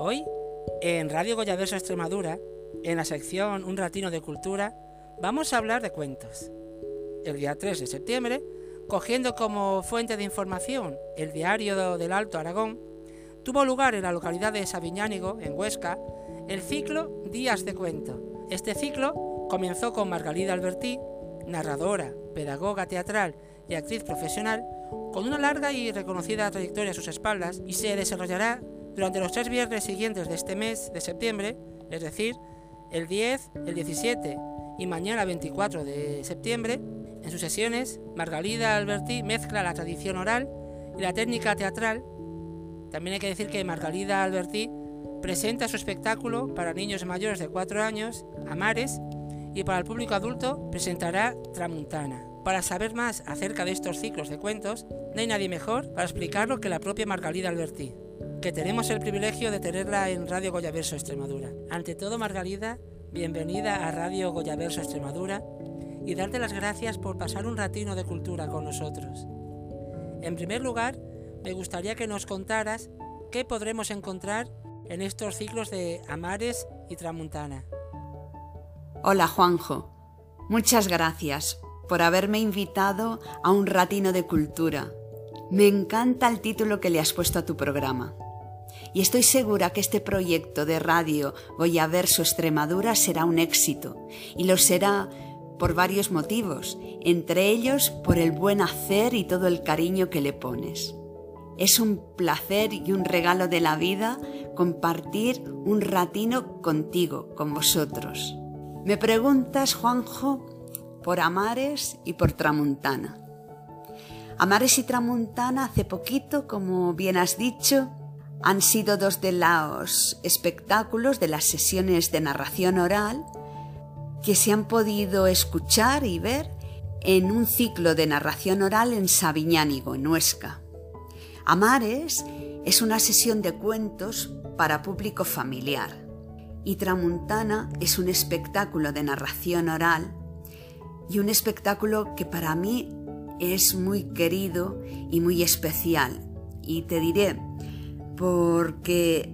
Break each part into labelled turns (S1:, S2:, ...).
S1: Hoy, en Radio Goyaverso Extremadura, en la sección Un ratino de cultura, vamos a hablar de cuentos. El día 3 de septiembre, cogiendo como fuente de información el diario del Alto Aragón, tuvo lugar en la localidad de Sabiñánigo, en Huesca, el ciclo Días de Cuento. Este ciclo comenzó con Margalida Albertí, narradora, pedagoga teatral y actriz profesional, con una larga y reconocida trayectoria a sus espaldas, y se desarrollará durante los tres viernes siguientes de este mes de septiembre, es decir, el 10, el 17 y mañana 24 de septiembre, en sus sesiones, Margalida Alberti mezcla la tradición oral y la técnica teatral. También hay que decir que Margalida Alberti presenta su espectáculo para niños mayores de 4 años, Amares, y para el público adulto presentará Tramuntana. Para saber más acerca de estos ciclos de cuentos, no hay nadie mejor para explicarlo que la propia Margalida Alberti, que tenemos el privilegio de tenerla en Radio Goyaverso Extremadura. Ante todo, Margalida, bienvenida a Radio Goyaverso Extremadura y darte las gracias por pasar un ratino de cultura con nosotros. En primer lugar, me gustaría que nos contaras qué podremos encontrar en estos ciclos de Amares y Tramuntana.
S2: Hola Juanjo, muchas gracias por haberme invitado a un ratino de cultura. Me encanta el título que le has puesto a tu programa. Y estoy segura que este proyecto de radio Voy a ver su Extremadura será un éxito. Y lo será por varios motivos, entre ellos por el buen hacer y todo el cariño que le pones. Es un placer y un regalo de la vida compartir un ratino contigo, con vosotros. Me preguntas, Juanjo, por Amares y por Tramuntana. Amares y Tramuntana hace poquito, como bien has dicho, han sido dos de los espectáculos de las sesiones de narración oral que se han podido escuchar y ver en un ciclo de narración oral en Sabiñánigo, en Huesca. Amares es una sesión de cuentos para público familiar y Tramuntana es un espectáculo de narración oral y un espectáculo que para mí es muy querido y muy especial. Y te diré, porque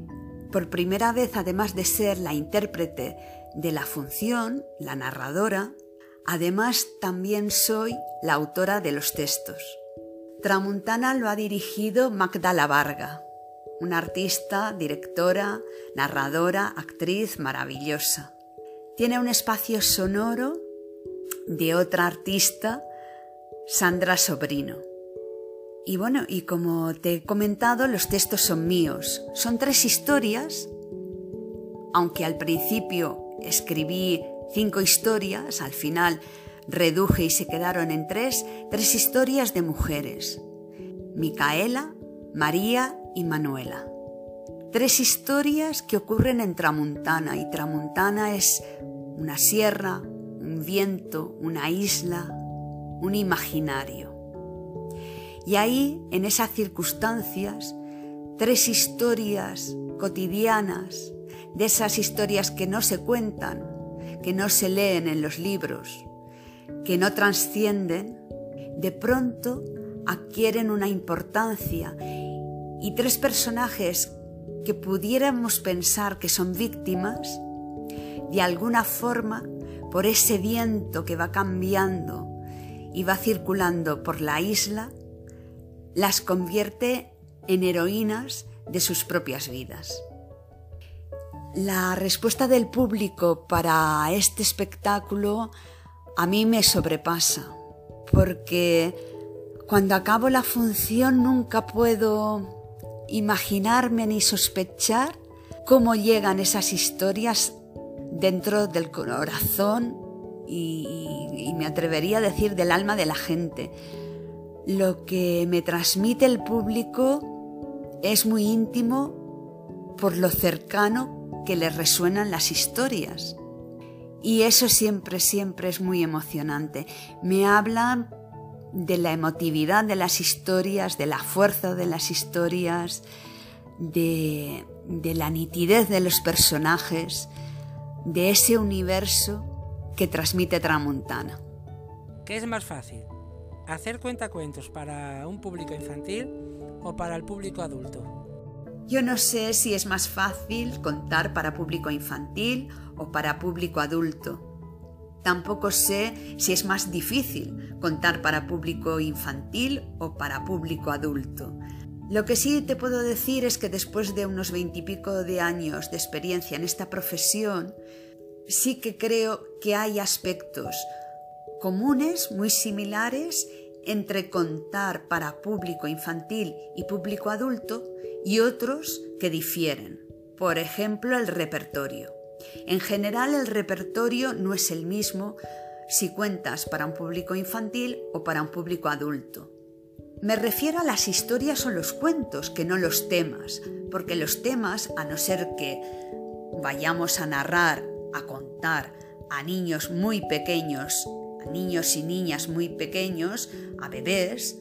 S2: por primera vez, además de ser la intérprete de la función, la narradora, además también soy la autora de los textos. Tramuntana lo ha dirigido Magdala Varga, una artista, directora, narradora, actriz maravillosa. Tiene un espacio sonoro de otra artista, Sandra Sobrino. Y bueno, y como te he comentado, los textos son míos. Son tres historias, aunque al principio escribí cinco historias, al final reduje y se quedaron en tres, tres historias de mujeres. Micaela, María y Manuela. Tres historias que ocurren en Tramuntana y Tramuntana es una sierra, un viento, una isla, un imaginario. Y ahí, en esas circunstancias, tres historias cotidianas, de esas historias que no se cuentan, que no se leen en los libros, que no trascienden, de pronto adquieren una importancia. Y tres personajes que pudiéramos pensar que son víctimas, de alguna forma, por ese viento que va cambiando y va circulando por la isla, las convierte en heroínas de sus propias vidas. La respuesta del público para este espectáculo a mí me sobrepasa, porque cuando acabo la función nunca puedo imaginarme ni sospechar cómo llegan esas historias dentro del corazón y, me atrevería a decir del alma de la gente. Lo que me transmite el público es muy íntimo por lo cercano que le resuenan las historias. Y eso siempre, siempre es muy emocionante. Me hablan de la emotividad de las historias, de la fuerza de las historias, de, de la nitidez de los personajes, de ese universo que transmite Tramontana.
S1: ¿Qué es más fácil? ¿Hacer cuentacuentos para un público infantil o para el público adulto?
S2: Yo no sé si es más fácil contar para público infantil o para público adulto. Tampoco sé si es más difícil contar para público infantil o para público adulto. Lo que sí te puedo decir es que después de unos veintipico de años de experiencia en esta profesión, sí que creo que hay aspectos comunes, muy similares, entre contar para público infantil y público adulto y otros que difieren. Por ejemplo, el repertorio. En general, el repertorio no es el mismo si cuentas para un público infantil o para un público adulto. Me refiero a las historias o los cuentos, que no los temas, porque los temas, a no ser que vayamos a narrar, a contar a niños muy pequeños, niños y niñas muy pequeños, a bebés,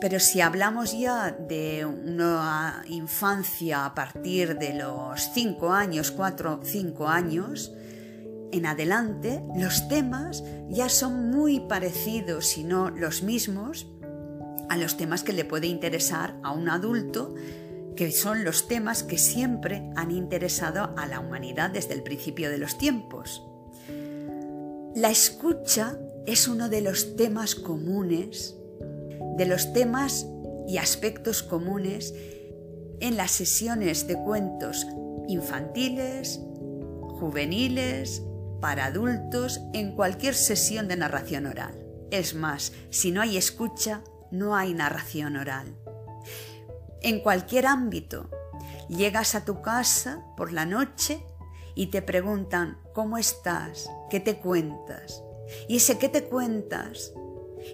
S2: pero si hablamos ya de una infancia a partir de los 5 años, 4 5 años, en adelante los temas ya son muy parecidos, si no los mismos, a los temas que le puede interesar a un adulto, que son los temas que siempre han interesado a la humanidad desde el principio de los tiempos. La escucha es uno de los temas comunes de los temas y aspectos comunes en las sesiones de cuentos infantiles, juveniles, para adultos, en cualquier sesión de narración oral. Es más, si no hay escucha, no hay narración oral. En cualquier ámbito, llegas a tu casa por la noche y te preguntan, ¿cómo estás? ¿Qué te cuentas? Y ese ¿qué te cuentas?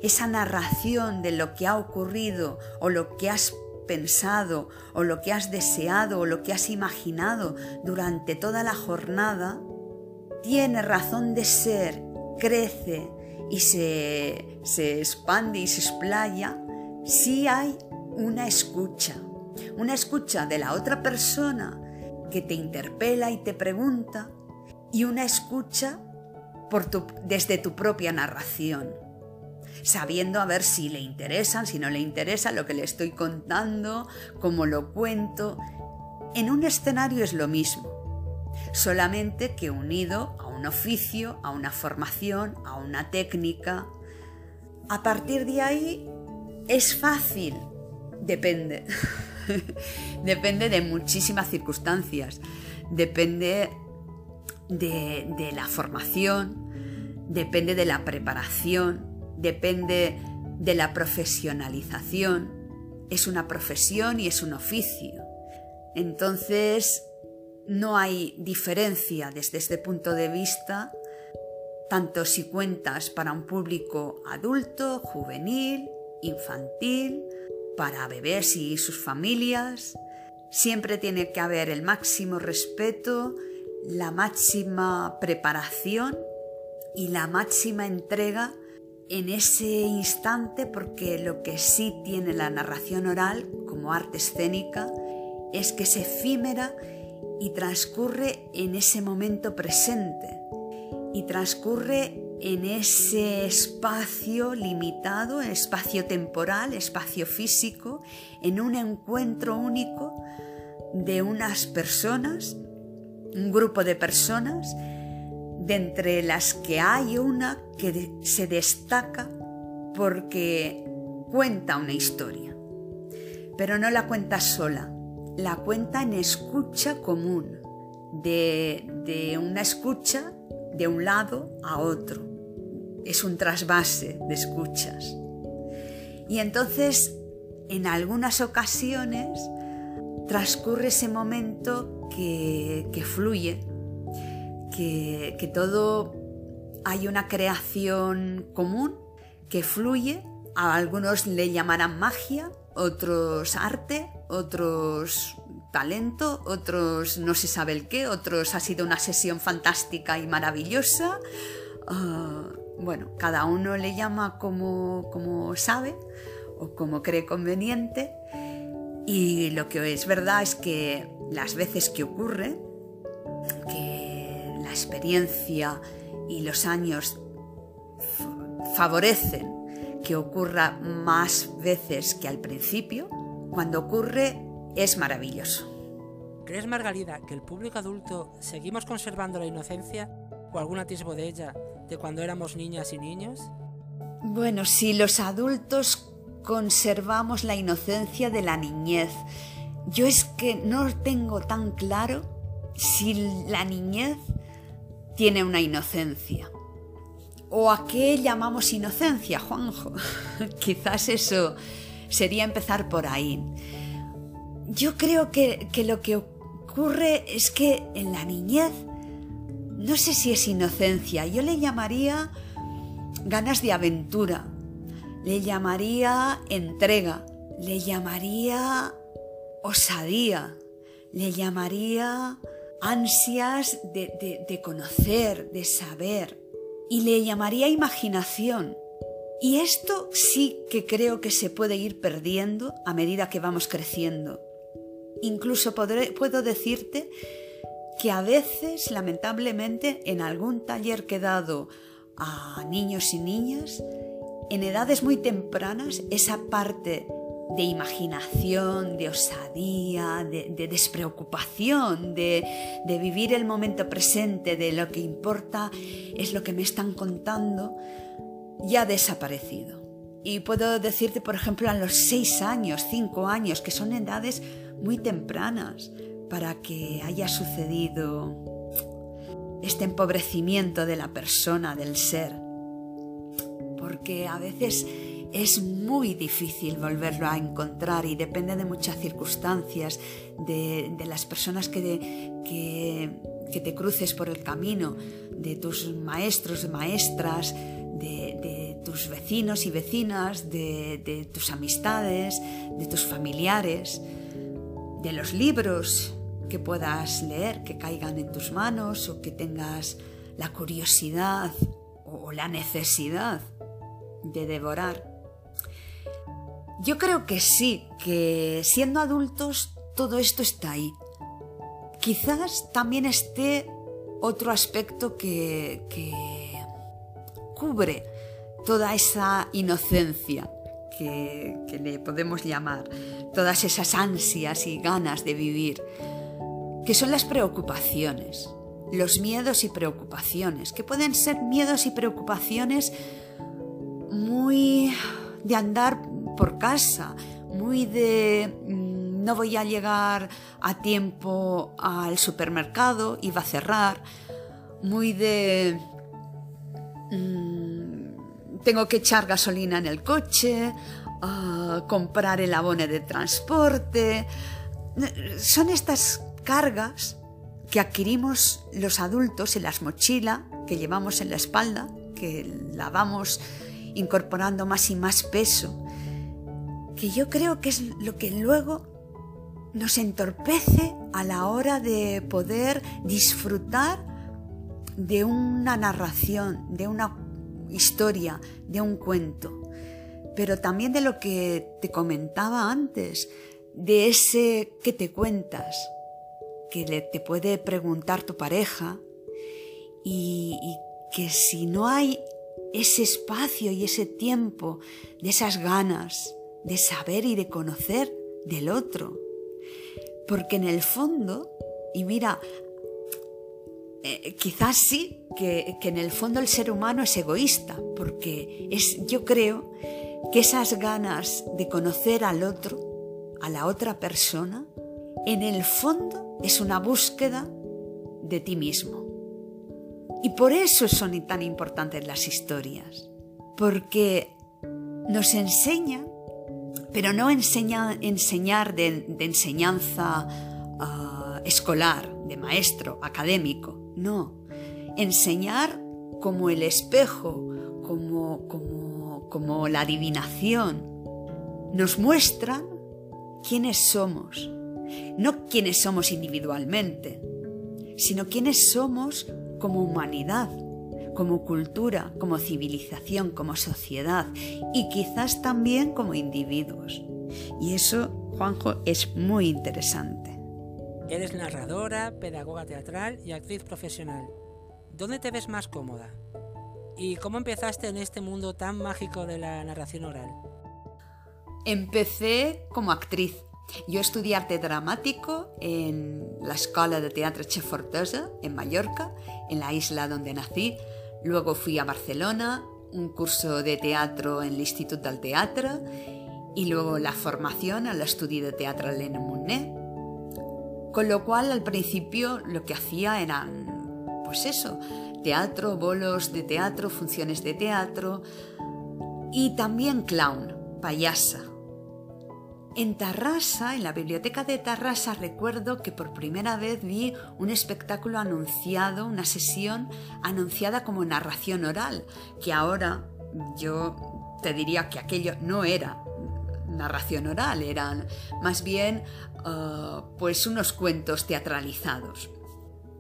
S2: esa narración de lo que ha ocurrido o lo que has pensado o lo que has deseado o lo que has imaginado durante toda la jornada, tiene razón de ser, crece y se, se expande y se explaya si hay una escucha, una escucha de la otra persona que te interpela y te pregunta y una escucha desde tu propia narración sabiendo a ver si le interesan, si no le interesa lo que le estoy contando, cómo lo cuento. En un escenario es lo mismo, solamente que unido a un oficio, a una formación, a una técnica. A partir de ahí es fácil, depende. depende de muchísimas circunstancias, depende de, la formación, depende de la preparación, depende de la profesionalización. Es una profesión y es un oficio. Entonces, no hay diferencia desde este punto de vista, tanto si cuentas para un público adulto, juvenil, infantil, para bebés y sus familias. Siempre tiene que haber el máximo respeto, la máxima preparación y la máxima entrega en ese instante porque lo que sí tiene la narración oral como arte escénica es que es efímera y transcurre en ese momento presente y transcurre en ese espacio limitado, espacio temporal, espacio físico, en un encuentro único de unas personas, un grupo de personas de entre las que hay una que se destaca porque cuenta una historia, pero no la cuenta sola, la cuenta en escucha común, de, de una escucha de un lado a otro. Es un trasvase de escuchas. Y entonces, en algunas ocasiones, transcurre ese momento que, que fluye, que, todo hay una creación común que fluye. A algunos le llamarán magia, otros arte, otros talento, otros no se sabe el qué, otros ha sido una sesión fantástica y maravillosa. Ah, bueno, cada uno le llama como, como sabe o como cree conveniente. Y lo que es verdad es que las veces que ocurre, que experiencia y los años favorecen que ocurra más veces que al principio, cuando ocurre es maravilloso.
S1: ¿Crees, Margarida, que el público adulto seguimos conservando la inocencia o algún atisbo de ella de cuando éramos niñas y niños?
S2: Bueno, si los adultos conservamos la inocencia de la niñez, yo es que no tengo tan claro si la niñez tiene una inocencia. ¿O a qué llamamos inocencia, Juanjo? Quizás eso sería empezar por ahí. Yo creo que, que, lo que ocurre es que en la niñez, no sé si es inocencia, yo le llamaría ganas de aventura, le llamaría entrega, le llamaría osadía, le llamaría ansias de, conocer, de saber, y le llamaría imaginación. Y esto sí que creo que se puede ir perdiendo a medida que vamos creciendo. Incluso puedo decirte que a veces, lamentablemente, en algún taller que he dado a niños y niñas, en edades muy tempranas, esa parte de imaginación, de osadía, de, despreocupación, de, de, vivir el momento presente, de lo que importa es lo que me están contando, ya ha desaparecido. Y puedo decirte, por ejemplo, a los seis años, cinco años, que son edades muy tempranas para que haya sucedido este empobrecimiento de la persona, del ser. Porque a veces es muy difícil volverlo a encontrar y depende de muchas circunstancias, de, las personas que, que, te cruces por el camino, de tus maestros, maestras, de, tus vecinos y vecinas, de, tus amistades, de tus familiares, de los libros que puedas leer, que caigan en tus manos o que tengas la curiosidad o la necesidad de devorar. Yo creo que sí, que siendo adultos todo esto está ahí. Quizás también esté otro aspecto que, cubre toda esa inocencia que, le podemos llamar, todas esas ansias y ganas de vivir, que son las preocupaciones, los miedos y preocupaciones, que pueden ser miedos y preocupaciones muy de andar por casa, muy de mm, no voy a llegar a tiempo al supermercado y va a cerrar, muy de mm, tengo que echar gasolina en el coche, comprar el abono de transporte. Son estas cargas que adquirimos los adultos en las mochilas que llevamos en la espalda, que la vamos incorporando más y más peso que yo creo que es lo que luego nos entorpece a la hora de poder disfrutar de una narración, de una historia, de un cuento, pero también de lo que te comentaba antes, de ese que te cuentas, que te puede preguntar tu pareja y, y que si no hay ese espacio y ese tiempo de esas ganas, de saber y de conocer del otro. Porque en el fondo, y mira, eh, quizás sí que, que, en el fondo el ser humano es egoísta, porque es, yo creo que esas ganas de conocer al otro, a la otra persona, en el fondo es una búsqueda de ti mismo. Y por eso son tan importantes las historias, porque nos enseñan pero no enseñar de, enseñanza ah, escolar, de maestro, académico, no. Enseñar como el espejo, como, como, como la adivinación. Nos muestran quiénes somos, no quiénes somos individualmente, sino quiénes somos como humanidad como cultura, como civilización, como sociedad y quizás también como individuos. Y eso, Juanjo, es muy interesante.
S1: Eres narradora, pedagoga teatral y actriz profesional. ¿Dónde te ves más cómoda? ¿Y cómo empezaste en este mundo tan mágico de la narración oral?
S2: Empecé como actriz, Yo estudié arte dramático en la Escuela de Teatro Chefortosa, en Mallorca, en la isla donde nací. Luego fui a Barcelona, un curso de teatro en el Instituto del Teatro y luego la formación al estudio de teatro Elena Monet. Con lo cual al principio lo que hacía eran, pues eso, teatro, bolos de teatro, funciones de teatro y también clown, payasa. En Tarrasa, en la biblioteca de Tarrasa, recuerdo que por primera vez vi un espectáculo anunciado, una sesión anunciada como narración oral, que ahora yo te diría que aquello no era narración oral, eran más bien uh, pues unos cuentos teatralizados.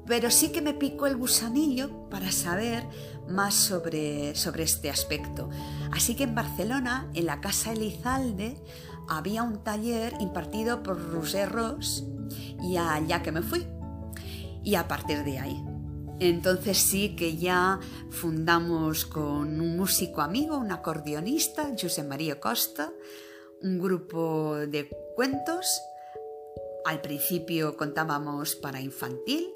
S2: Pero sí que me picó el gusanillo para saber más sobre, sobre este aspecto. Así que en Barcelona, en la Casa Elizalde, había un taller impartido por Roger Ross y allá que me fui. Y a partir de ahí. Entonces sí que ya fundamos con un músico amigo, un acordeonista, José María Costa, un grupo de cuentos. Al principio contábamos para infantil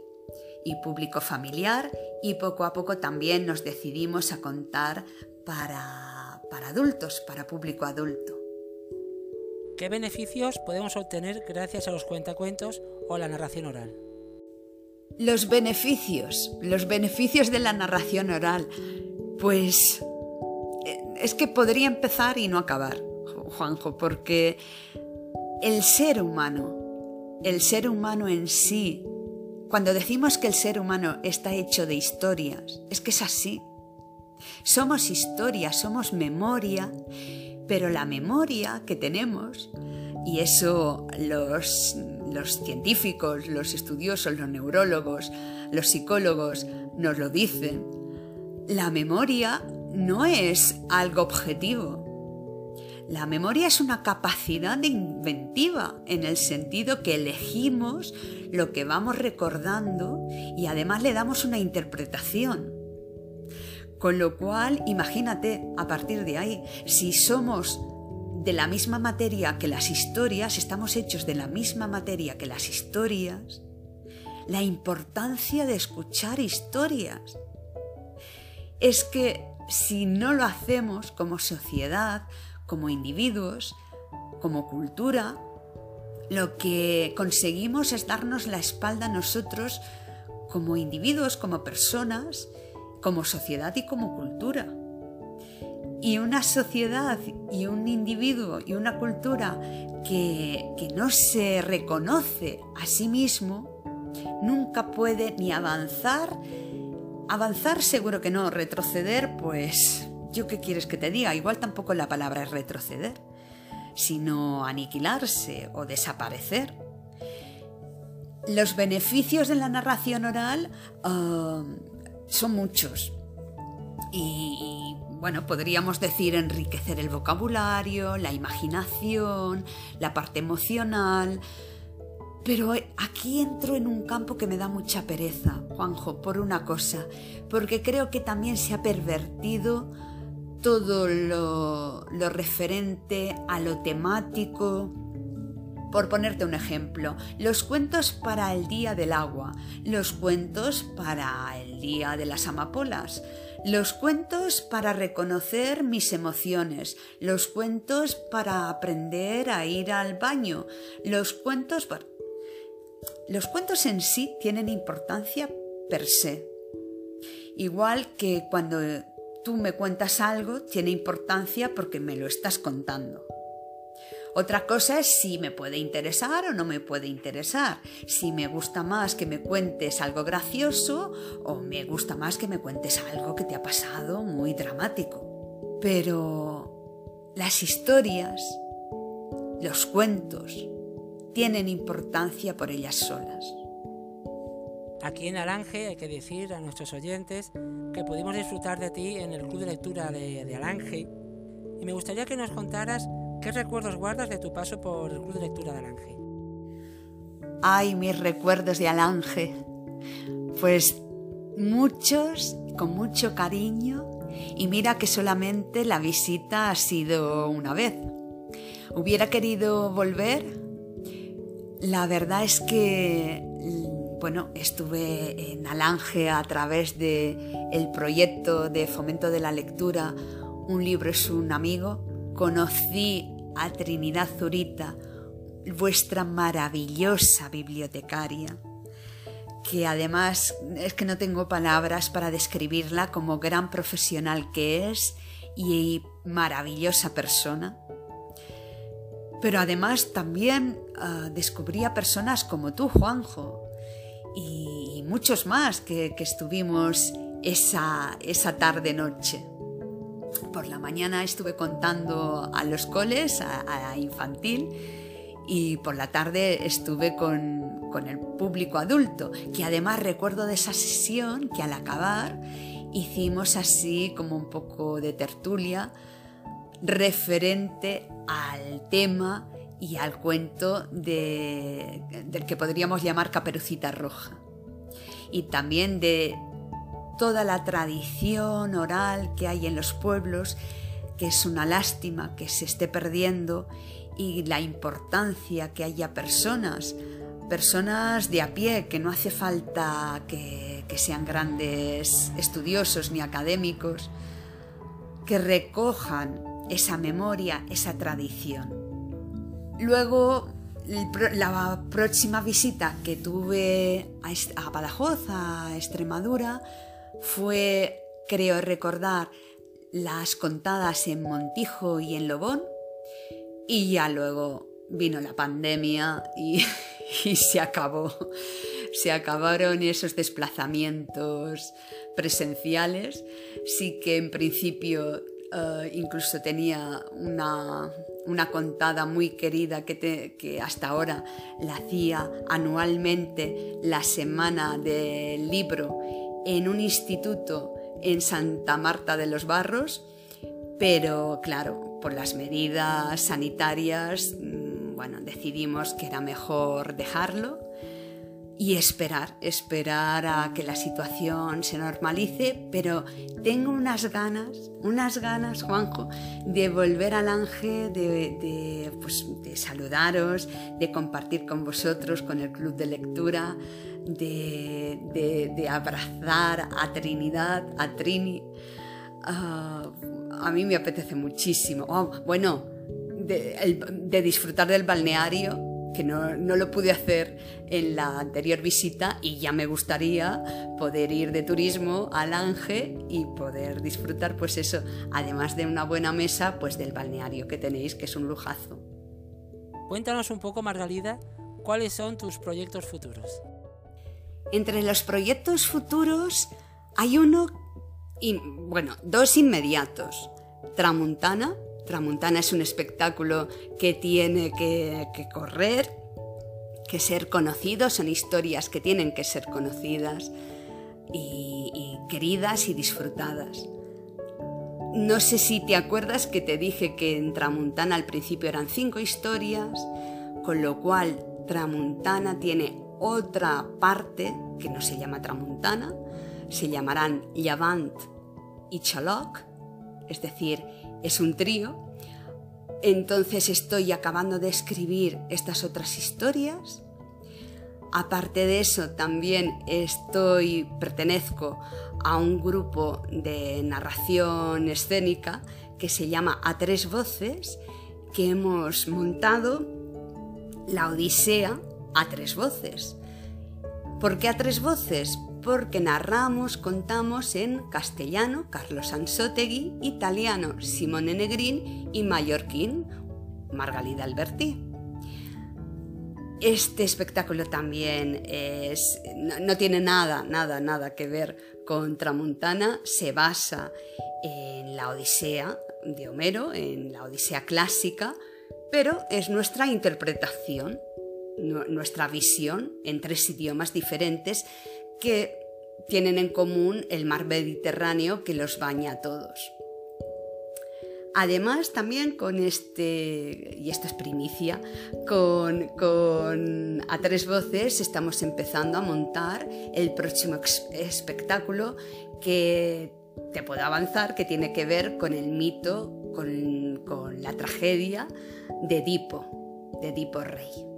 S2: y público familiar y poco a poco también nos decidimos a contar para, para adultos, para público adulto.
S1: ¿Qué beneficios podemos obtener gracias a los cuentacuentos o la narración oral?
S2: Los beneficios, los beneficios de la narración oral. Pues eh, es que podría empezar y no acabar, Juanjo, porque el ser humano, el ser humano en sí, cuando decimos que el ser humano está hecho de historias, es que es así. Somos historia, somos memoria pero la memoria que tenemos, y eso los, científicos, los estudiosos, los neurólogos, los psicólogos nos lo dicen, la memoria no es algo objetivo. La memoria es una capacidad inventiva en el sentido que elegimos lo que vamos recordando y además le damos una interpretación. Con lo cual, imagínate a partir de ahí, si somos de la misma materia que las historias, estamos hechos de la misma materia que las historias, la importancia de escuchar historias. Es que si no lo hacemos como sociedad, como individuos, como cultura, lo que conseguimos es darnos la espalda a nosotros como individuos, como personas, como sociedad y como cultura. Y una sociedad y un individuo y una cultura que, no se reconoce a sí mismo nunca puede ni avanzar, avanzar seguro que no, retroceder pues yo qué quieres que te diga, igual tampoco la palabra es retroceder, sino aniquilarse o desaparecer. Los beneficios de la narración oral ah, son muchos. Y, bueno, podríamos decir enriquecer el vocabulario, la imaginación, la parte emocional. Pero aquí entro en un campo que me da mucha pereza, Juanjo, por una cosa, porque creo que también se ha pervertido todo lo, referente a lo temático, por ponerte un ejemplo, los cuentos para el Día del Agua, los cuentos para el Día de las Amapolas, los cuentos para reconocer mis emociones, los cuentos para aprender a ir al baño, los cuentos. Los cuentos en sí tienen importancia per se. Igual que cuando tú me cuentas algo, tiene importancia porque me lo estás contando. Otra cosa es si me puede interesar o no me puede interesar, si me gusta más que me cuentes algo gracioso o me gusta más que me cuentes algo que te ha pasado muy dramático. Pero las historias, los cuentos, tienen importancia por ellas solas.
S1: Aquí en Alange hay que decir a nuestros oyentes que pudimos disfrutar de ti en el club de lectura de, de Alange y me gustaría que nos contaras ¿Qué recuerdos guardas de tu paso por el Club de Lectura de Alange?
S2: Ay, mis recuerdos de Alange. Pues muchos, con mucho cariño, y mira que solamente la visita ha sido una vez. Hubiera querido volver, La verdad es que bueno, estuve en Alange a través de el proyecto de fomento de la lectura Un libro es un amigo. Conocí a Trinidad Zurita, vuestra maravillosa bibliotecaria, que además es que no tengo palabras para describirla como gran profesional que es y maravillosa persona. Pero además también uh, descubrí a personas como tú, Juanjo, y muchos más que, estuvimos esa, esa tarde-noche. Por la mañana estuve contando a los coles, a, infantil, y por la tarde estuve con, con, el público adulto, que además recuerdo de esa sesión que al acabar hicimos así como un poco de tertulia referente al tema y al cuento de, del que podríamos llamar Caperucita Roja. Y también de toda la tradición oral que hay en los pueblos, que es una lástima que se esté perdiendo, y la importancia que haya personas, personas de a pie, que no hace falta que, que sean grandes estudiosos ni académicos, que recojan esa memoria, esa tradición. Luego, la próxima visita que tuve a Badajoz, a Extremadura, fue, creo recordar, las contadas en Montijo y en Lobón. Y ya luego vino la pandemia y, se acabó. Se acabaron esos desplazamientos presenciales. Sí que en principio eh, incluso tenía una, una contada muy querida que, que, hasta ahora la hacía anualmente la semana del libro en un instituto en Santa Marta de los Barros, pero claro, por las medidas sanitarias, mm, bueno, decidimos que era mejor dejarlo y esperar, esperar a que la situación se normalice, pero tengo unas ganas, unas ganas, Juanjo, de volver al Ángel, de, pues, de saludaros, de compartir con vosotros, con el club de lectura, de, abrazar a Trinidad, a Trini. Ah, a mí me apetece muchísimo. Oh, bueno, de disfrutar del balneario que no, lo pude hacer en la anterior visita y ya me gustaría poder ir de turismo al Ange y poder disfrutar pues eso, además de una buena mesa, pues del balneario que tenéis, que es un lujazo.
S1: Cuéntanos un poco, Margalida, cuáles son tus proyectos futuros.
S2: Entre los proyectos futuros hay uno, y, bueno, dos inmediatos. Tramuntana, Tramuntana es un espectáculo que tiene que, correr, que ser conocido, son historias que tienen que ser conocidas y, queridas y disfrutadas. No sé si te acuerdas que te dije que en Tramuntana al principio eran cinco historias, con lo cual Tramuntana tiene otra parte que no se llama Tramuntana, se llamarán Llavant y Chaloc, es decir, es un trío. Entonces estoy acabando de escribir estas otras historias. Aparte de eso, también estoy pertenezco a un grupo de narración escénica que se llama A tres voces, que hemos montado la Odisea a tres voces. ¿Por qué a tres voces? Porque narramos, contamos en castellano Carlos Ansotegui, italiano Simone Negrin y mallorquín Margalida Alberti. Este espectáculo también es, no, tiene nada, nada, nada que ver con Tramontana, se basa en la Odisea de Homero, en la Odisea clásica, pero es nuestra interpretación, nuestra visión en tres idiomas diferentes que tienen en común el mar Mediterráneo que los baña a todos. Además, también con este, y esta es primicia, con, con, A Tres Voces estamos empezando a montar el próximo espectáculo que te puedo avanzar, que tiene que ver con el mito, con, con la tragedia de Edipo, de Edipo Rey.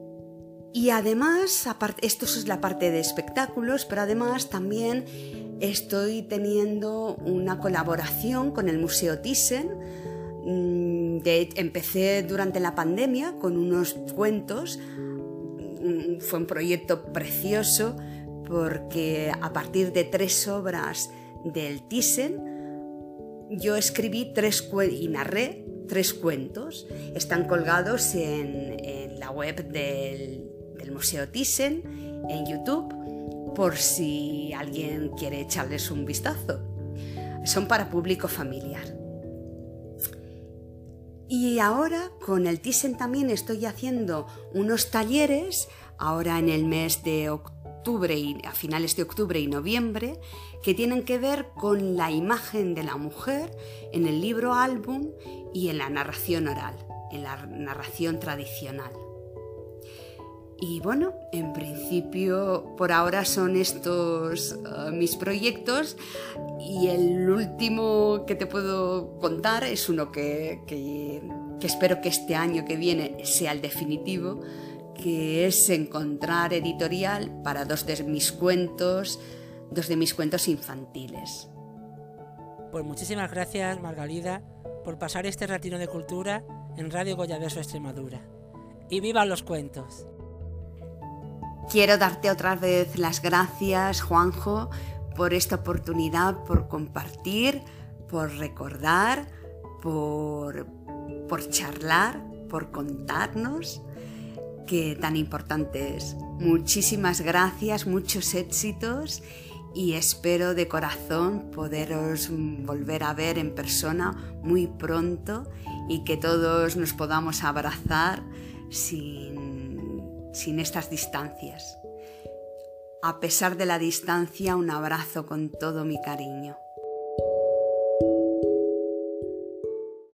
S2: Y además, esto es la parte de espectáculos, pero además también estoy teniendo una colaboración con el Museo Thyssen. Mm, empecé durante la pandemia con unos cuentos. Mm, fue un proyecto precioso porque a partir de tres obras del Thyssen yo escribí tres y narré tres cuentos. Están colgados en, la web del, Museo Thyssen, en YouTube, por si alguien quiere echarles un vistazo. Son para público familiar. Y ahora con el Thyssen también estoy haciendo unos talleres, ahora en el mes de octubre y a finales de octubre y noviembre, que tienen que ver con la imagen de la mujer en el libro álbum y en la narración oral, en la narración tradicional. Y bueno, en principio por ahora son estos uh, mis proyectos y el último que te puedo contar es uno que, espero que este año que viene sea el definitivo, que es encontrar editorial para dos de mis cuentos, dos de mis cuentos infantiles.
S1: Pues muchísimas gracias, Margalida, por pasar este ratino de cultura en Radio Goyaverso Extremadura. Y vivan los cuentos.
S2: Quiero darte otra vez las gracias, Juanjo, por esta oportunidad, por compartir, por recordar, por, por charlar, por contarnos, que tan importante es. Muchísimas gracias, muchos éxitos y espero de corazón poderos volver a ver en persona muy pronto y que todos nos podamos abrazar sin, sin estas distancias. A pesar de la distancia, un abrazo con todo mi cariño.